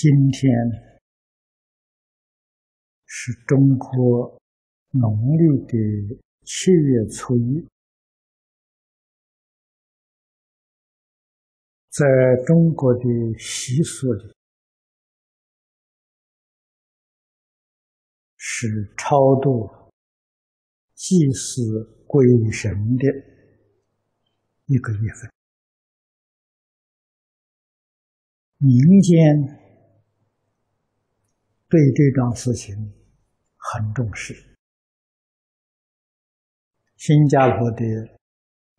今天是中国农历的七月初一，在中国的习俗里，是超度祭祀鬼神的一个月份，民间。对这桩事情很重视，新加坡的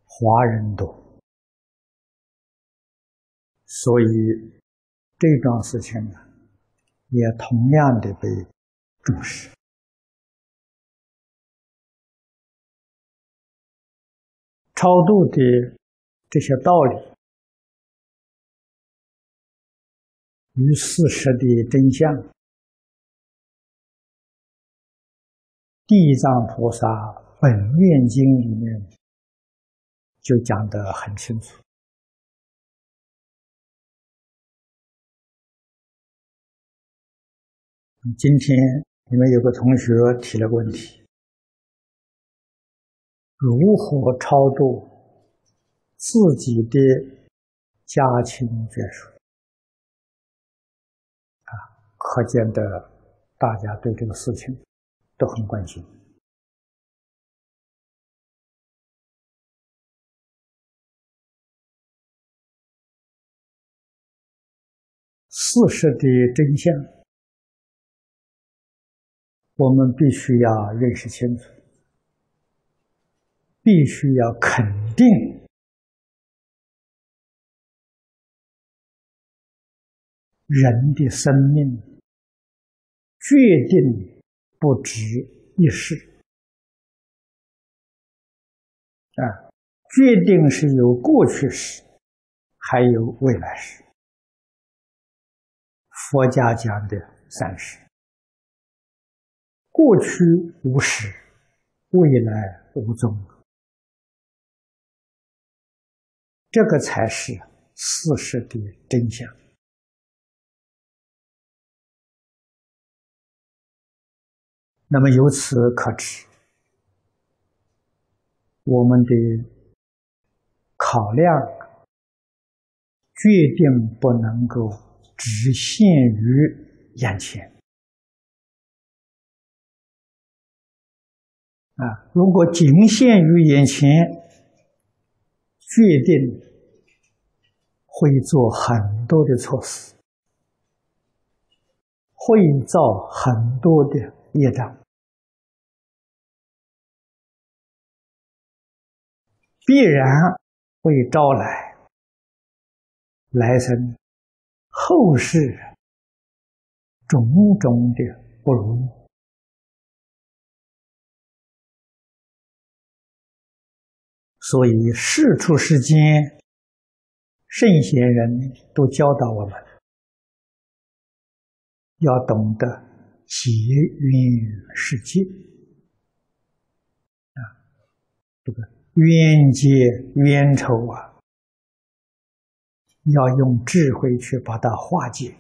华人多，所以这桩事情呢，也同样的被重视。超度的这些道理与事实的真相。《地藏菩萨本愿经》里面就讲得很清楚。今天你们有个同学提了个问题：如何超度自己的家亲眷属？啊，可见的大家对这个事情。都很关心。事实的真相，我们必须要认识清楚，必须要肯定人的生命，决定。不止一世啊，决定是有过去时，还有未来时。佛家讲的三世：过去无始，未来无终，这个才是事实的真相。那么由此可知，我们的考量决定不能够只限于眼前啊！如果仅限于眼前，决定会做很多的措施，会造很多的业障。必然会招来来生后世种种的不如，所以世出世间，圣贤人都教导我们要懂得结缘世界啊，这个。冤结冤仇啊，要用智慧去把它化解，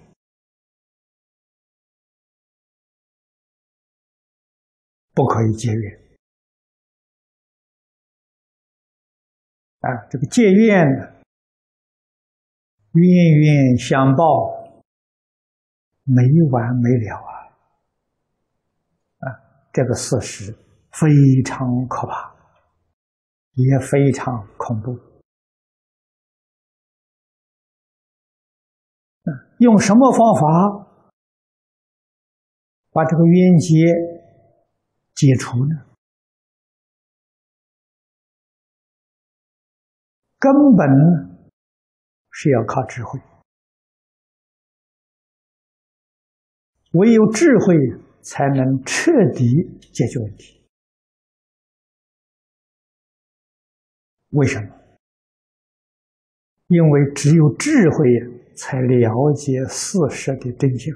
不可以结怨啊！这个结怨呢，冤冤相报，没完没了啊！啊，这个事实非常可怕。也非常恐怖。用什么方法把这个冤结解除呢？根本是要靠智慧，唯有智慧才能彻底解决问题。为什么？因为只有智慧才了解事实的真相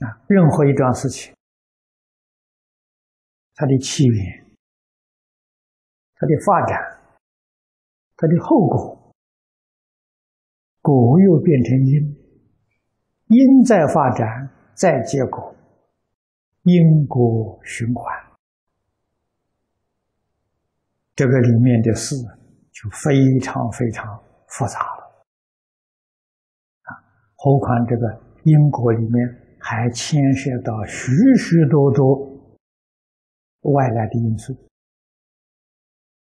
啊！任何一桩事情，它的起源、它的发展、它的后果，果又变成因，因再发展，再结果，因果循环，这个里面的事就非常非常复杂了啊！何况这个因果里面还牵涉到许许多多外来的因素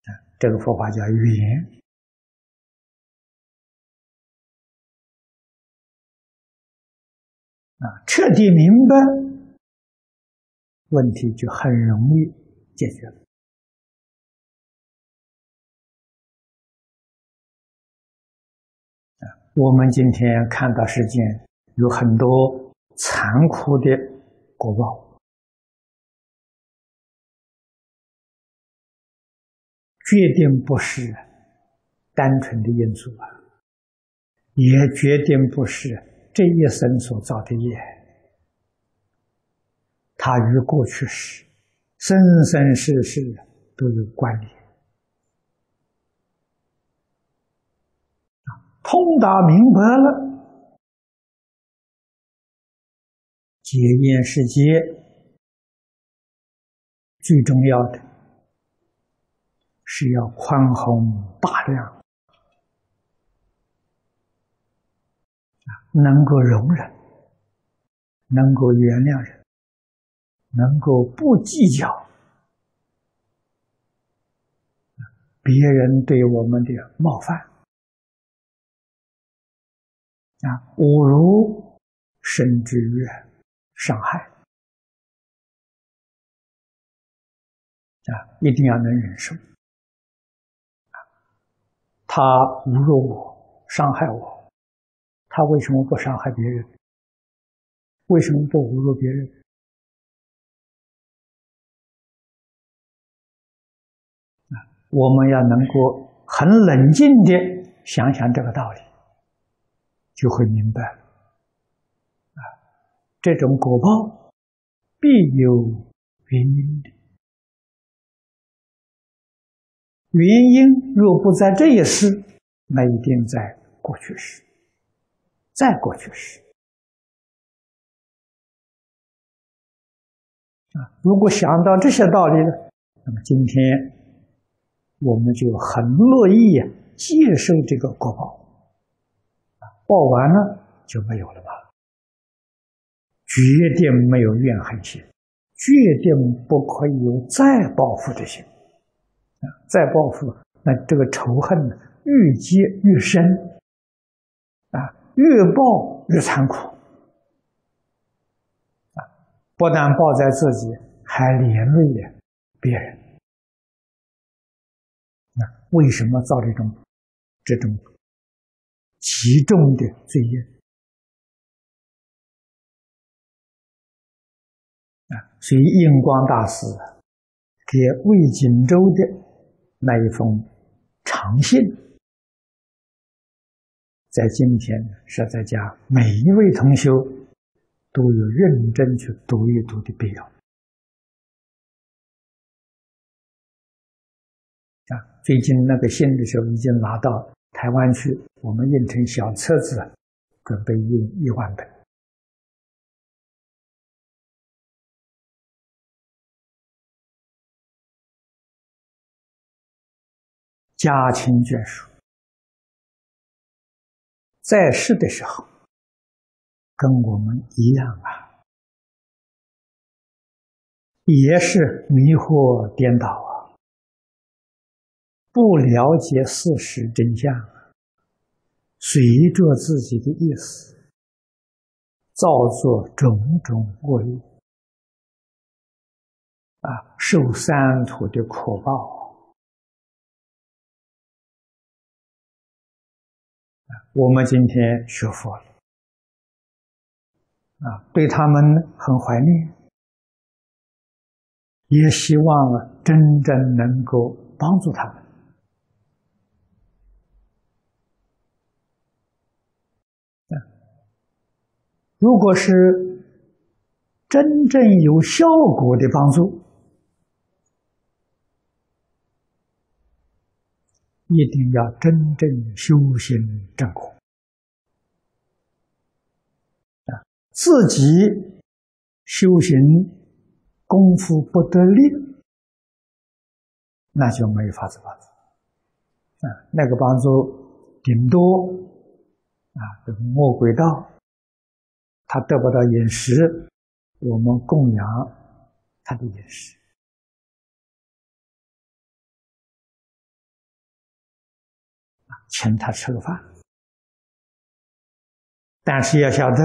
啊！这个佛法叫缘。啊，彻底明白，问题就很容易解决了。我们今天看到世间有很多残酷的果报，决定不是单纯的因素啊，也决定不是。这一生所造的业，它与过去时、生生世世都有关联。通达明白了，解验世界最重要的是要宽宏大量。能够容忍，能够原谅人，能够不计较。别人对我们的冒犯。啊、侮辱，甚至于伤害啊，一定要能忍受。他侮辱我，伤害我。他为什么不伤害别人？为什么不侮辱别人？啊，我们要能够很冷静的想想这个道理，就会明白啊，这种果报必有原因的，原因若不在这一世，那一定在过去时。在过去时，啊，如果想到这些道理呢，那么今天我们就很乐意接受这个果报，报完了就没有了吧？绝对没有怨恨心，绝对不可以有再报复的心，再报复，那这个仇恨呢愈结愈深，啊。越报越残酷啊！不但报在自己，还连累了别人。那为什么造这种这种极重的罪业啊？所以印光大师给魏锦州的那一封长信。在今天，是在家每一位同修都有认真去读一读的必要。啊，最近那个信的时候已经拿到了台湾去，我们印成小册子，准备印一万本。家亲眷属。在世的时候，跟我们一样啊，也是迷惑颠倒啊，不了解事实真相，随着自己的意思，造作种种恶业，啊，受三途的苦报。我们今天学佛了，啊，对他们很怀念，也希望啊，真正能够帮助他们。如果是真正有效果的帮助。一定要真正修行正果啊自己修行功夫不得力，那就没法子帮助。啊，那个帮助顶多啊，这个魔鬼道，他得不到饮食，我们供养他的饮食。请他吃个饭，但是要晓得，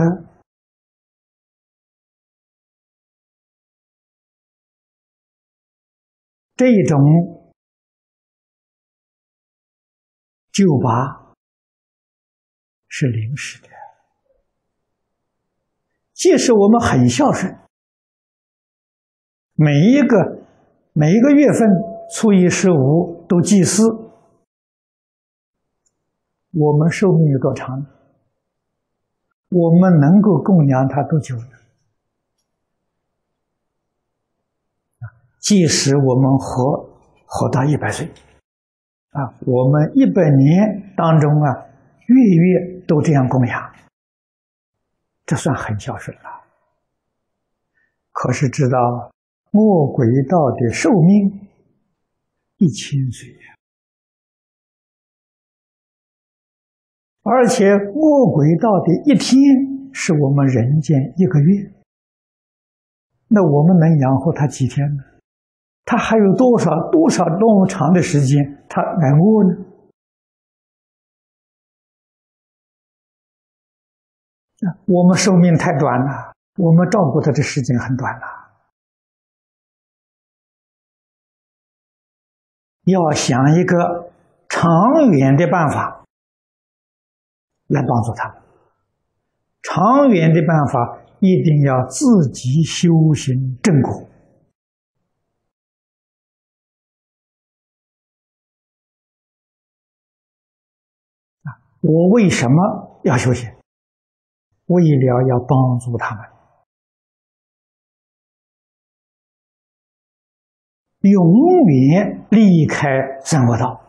这种酒吧是临时的。即使我们很孝顺，每一个每一个月份初一十五都祭祀。我们寿命有多长？我们能够供养他多久呢？即使我们活活到一百岁，啊，我们一百年当中啊，月月都这样供养，这算很孝顺了。可是知道魔鬼道的寿命一千岁呀。而且魔鬼道的一天是我们人间一个月，那我们能养活他几天呢？他还有多少多少那么长的时间他挨饿呢？我们寿命太短了，我们照顾他的时间很短了。要想一个长远的办法。来帮助他。长远的办法一定要自己修行正果。啊，我为什么要修行？为了要帮助他们永远离开三恶道。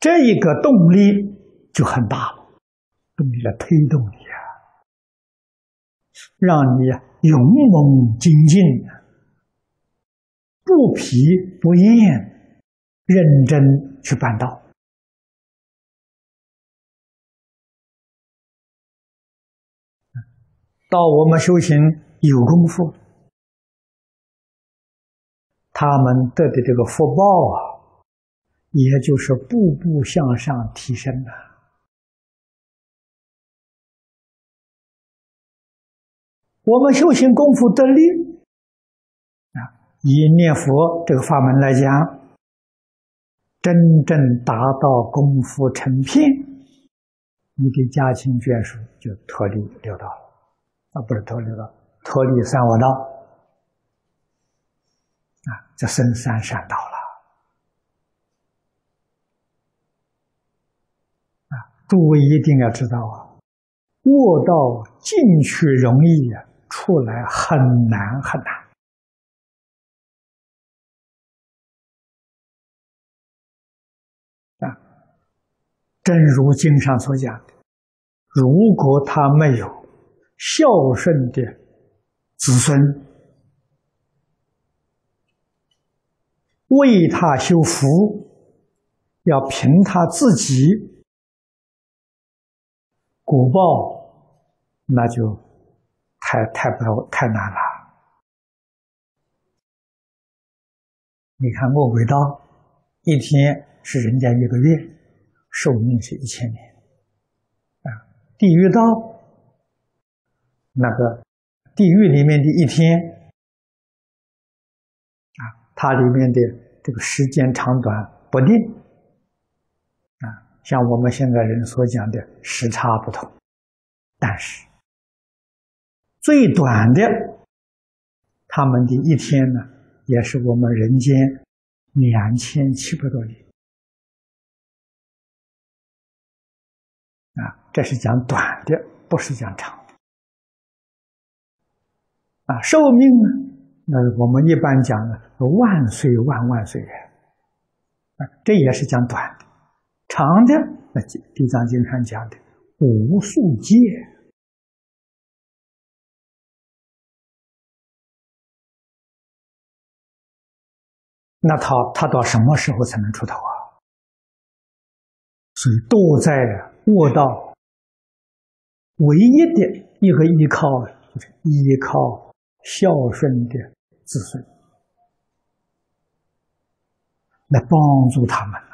这一个动力就很大了，动力来推动你啊，让你勇猛精进，不疲不厌，认真去办道。到我们修行有功夫，他们得的这个福报啊。也就是步步向上提升的。我们修行功夫得力啊，以念佛这个法门来讲，真正达到功夫成片，你的家亲眷属就脱离六道了，啊，不是脱离了，脱离三恶道，啊，这生三善道了啊。诸位一定要知道啊，恶道进去容易呀，出来很难很难。啊，正如经上所讲的，如果他没有孝顺的子孙，为他修福，要凭他自己。果报那就太太不太难了。你看魔鬼道，一天是人家一个月，寿命是一千年。啊，地狱道，那个地狱里面的一天，啊，它里面的这个时间长短不定啊。像我们现在人所讲的时差不同，但是最短的，他们的一天呢，也是我们人间两千七百多年啊，这是讲短的，不是讲长啊。寿命呢，那我们一般讲呢，万岁万万岁啊，这也是讲短的。长的，那《地藏经》上讲的无数劫。那他他到什么时候才能出头啊？所以都在卧道，唯一的一个依靠依靠孝顺的子孙来帮助他们了。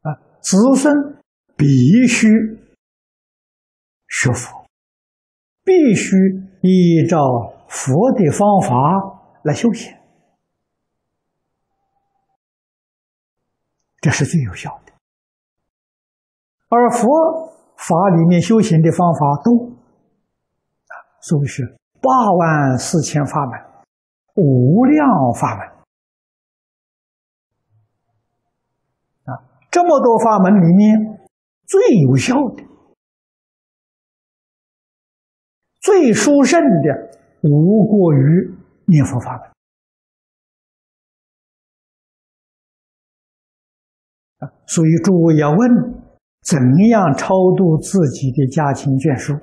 啊，子孙必须学佛，必须。依照佛的方法来修行，这是最有效的。而佛法里面修行的方法多啊，所以是八万四千法门，无量法门啊。这么多法门里面，最有效的。最殊胜的无过于念佛法门啊！所以诸位要问，怎样超度自己的家亲眷属？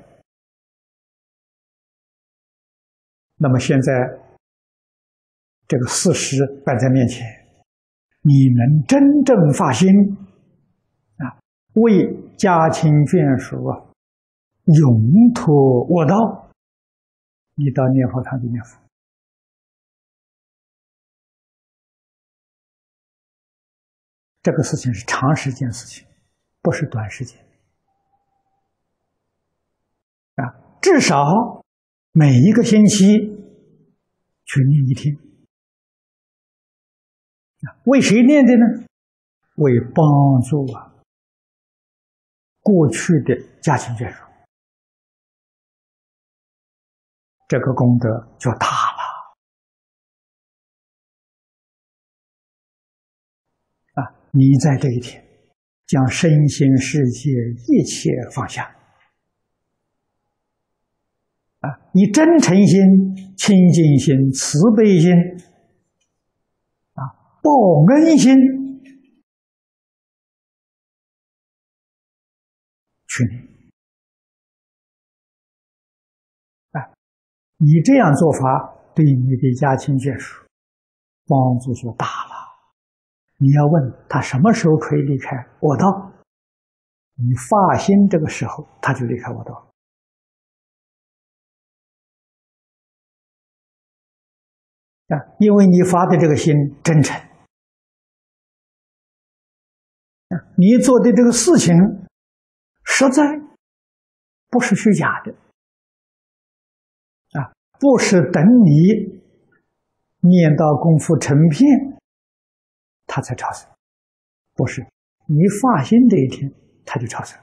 那么现在这个事实摆在面前，你能真正发心啊，为家亲眷属啊？永托我道，你到念佛堂去念佛。这个事情是长时间事情，不是短时间。啊，至少每一个星期去念一天。啊，为谁念的呢？为帮助啊过去的家庭眷属。这个功德就大了啊！你在这一天将身心世界一切放下啊！以真诚心、清净心、慈悲心啊、报恩心去念。你这样做法，对你的家亲眷属帮助就大了。你要问他什么时候可以离开我道？你发心这个时候，他就离开我道。啊，因为你发的这个心真诚，啊，你做的这个事情实在，不是虚假的啊。不是等你念到功夫成片，他才超生；不是你发心这一天，他就超生。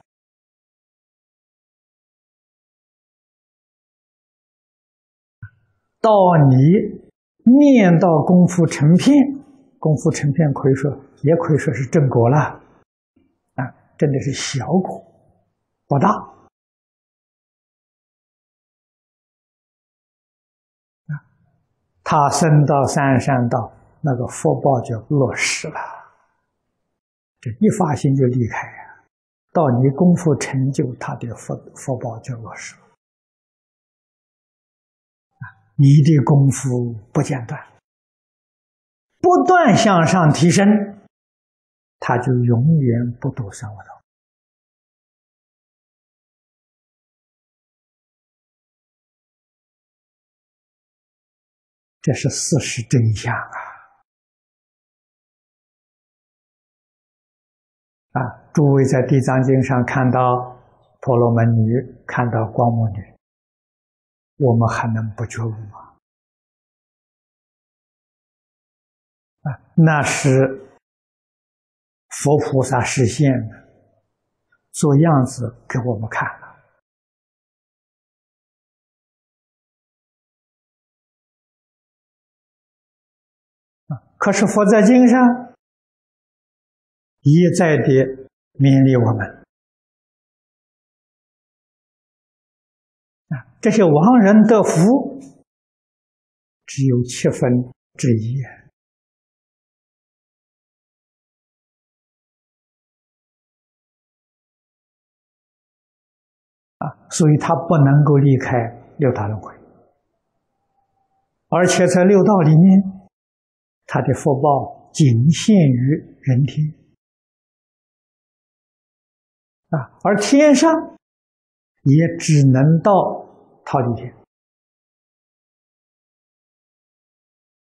到你念到功夫成片，功夫成片可以说也可以说是正果了，啊，真的是小果，不大。他升到三山道，那个福报就落实了。这一发心就离开呀，到你功夫成就，他的福福报就落实了。你的功夫不间断，不断向上提升，他就永远不堕三恶道。这是事实真相啊！啊，诸位在《地藏经》上看到婆罗门女，看到光目女，我们还能不觉悟吗？啊，那是佛菩萨实现的，做样子给我们看了。可是佛在经上一再的勉励我们。啊这些亡人的福只有七分之一。啊所以他不能够离开六大轮回。而且在六道里面他的福报仅限于人天。啊，而天上也只能到桃李天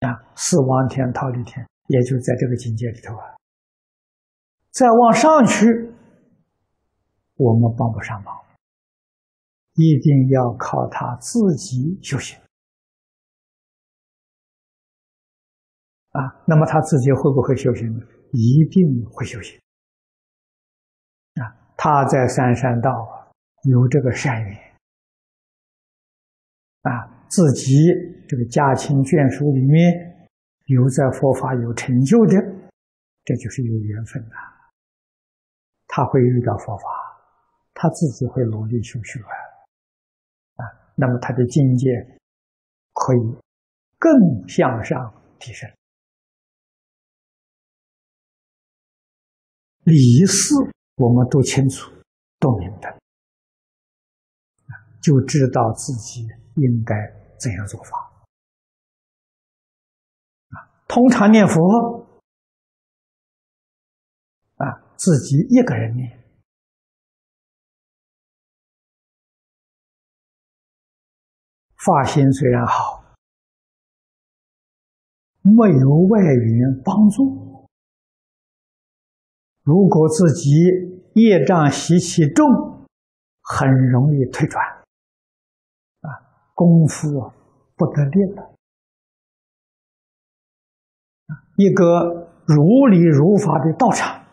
啊，四王天、桃李天，也就在这个境界里头啊。再往上去，我们帮不上忙，一定要靠他自己修行啊。那么他自己会不会修行呢？一定会修行。他在三山道啊，有这个善缘啊，自己这个家亲眷属里面有在佛法有成就的，这就是有缘分的。他会遇到佛法，他自己会努力修学啊，那么他的境界可以更向上提升。李四我们都清楚、都明白，就知道自己应该怎样做法啊。通常念佛。啊自己一个人念，发心虽然好，没有外援帮助。如果自己业障习气重，很容易退转，啊，功夫不得力了。一个如理如法的道场。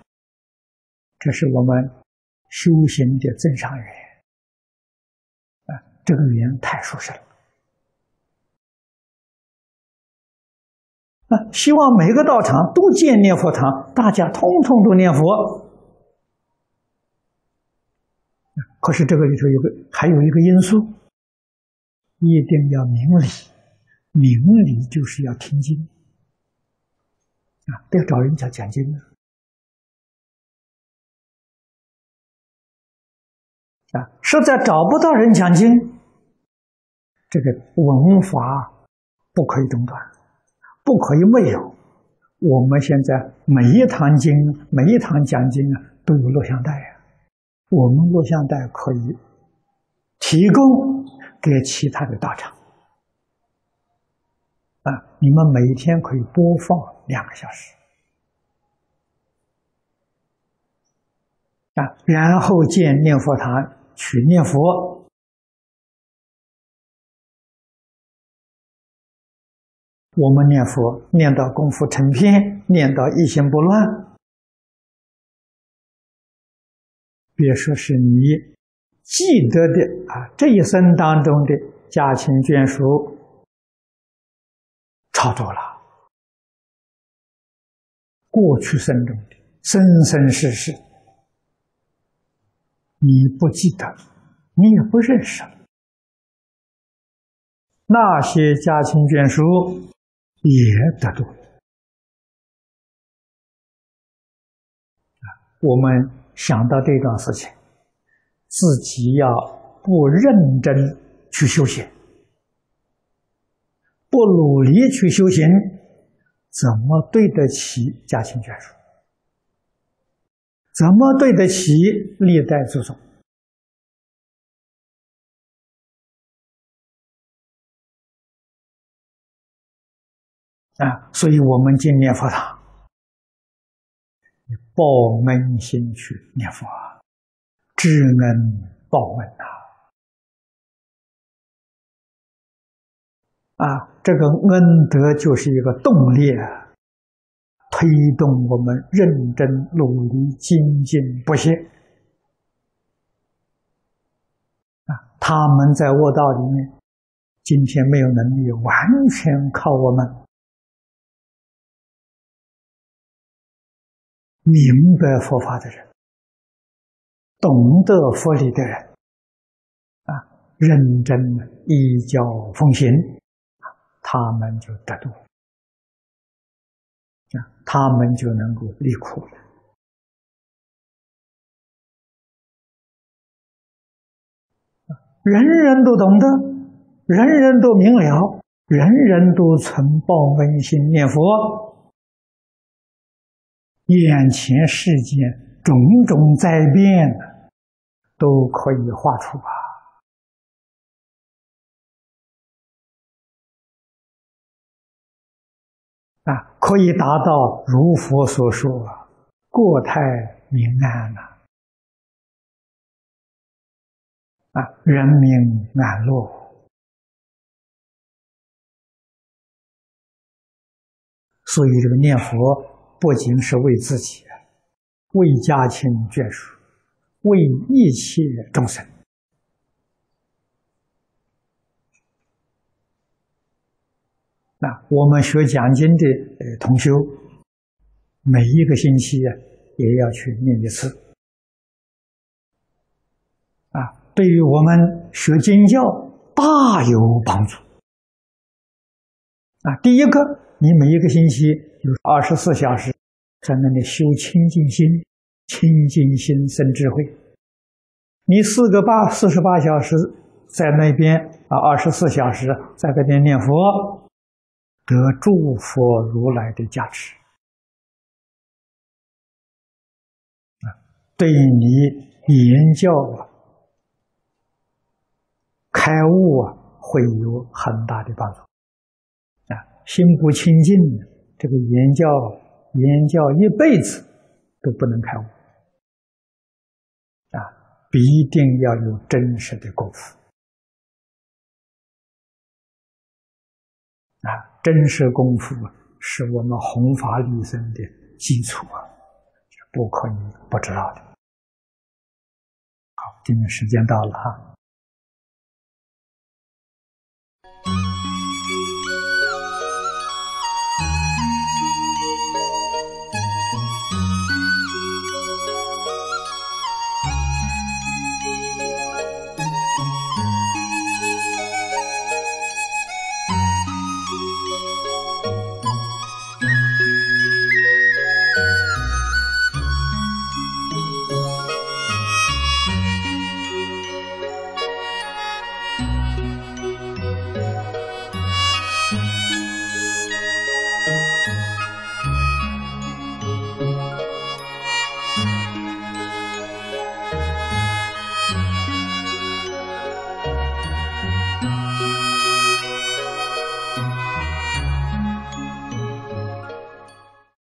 这是我们修行的增上缘啊，这个缘太殊胜了。啊，希望每个道场都建念佛堂，大家通通都念佛。可是这个里头有个还有一个因素，一定要明理，明理就是要听经啊，不要找人家讲经。啊，实在找不到人讲经，这个文法不可以中断，不可以没有。我们现在每一堂经、每一堂讲经啊，都有录像带啊，我们录像带可以提供给其他的道场啊，你们每天可以播放两个小时啊，然后建念佛堂。去念佛，我们念佛念到功夫成片，念到一心不乱。别说是你记得的啊，这一生当中的家亲眷属超多了，过去生中的生生世世。你不记得，你也不认识。那些家亲眷属也得度我们想到这段事情，自己要不认真去修行，不努力去修行，怎么对得起家亲眷属？怎么对得起历代祖宗啊？所以，我们今念佛堂，报恩心去念佛，知恩报恩呐！啊，这个恩德就是一个动力啊。推动我们认真努力精进不懈啊！他们在卧道里面，今天没有能力，完全靠我们明白佛法的人，懂得佛理的人啊，认真依教奉行他们就得度。他们就能够离苦了。人人都懂得，人人都明了，人人都曾报恩心念佛，眼前世间种种灾变都可以画出啊！啊，可以达到如佛所说“国泰民安”呐。啊，人民安乐，所以这个念佛不仅是为自己，为家亲眷属，为一切众生。那我们学讲经的呃同修，每一个星期啊，也要去念一次。啊对于我们学经教大有帮助啊！第一个，你每一个星期有二十四小时在那里修清净心，清净心生智慧。你四个八四十八小时在那边啊，二十四小时在那边念佛，得诸佛如来的加持啊，对你言教啊。开悟啊，会有很大的帮助！心不清净，这个言教言教一辈子都不能开悟啊！必定要有真实的功夫啊！真实功夫是我们弘法利生的基础啊，不可以不知道的。好，今天时间到了哈。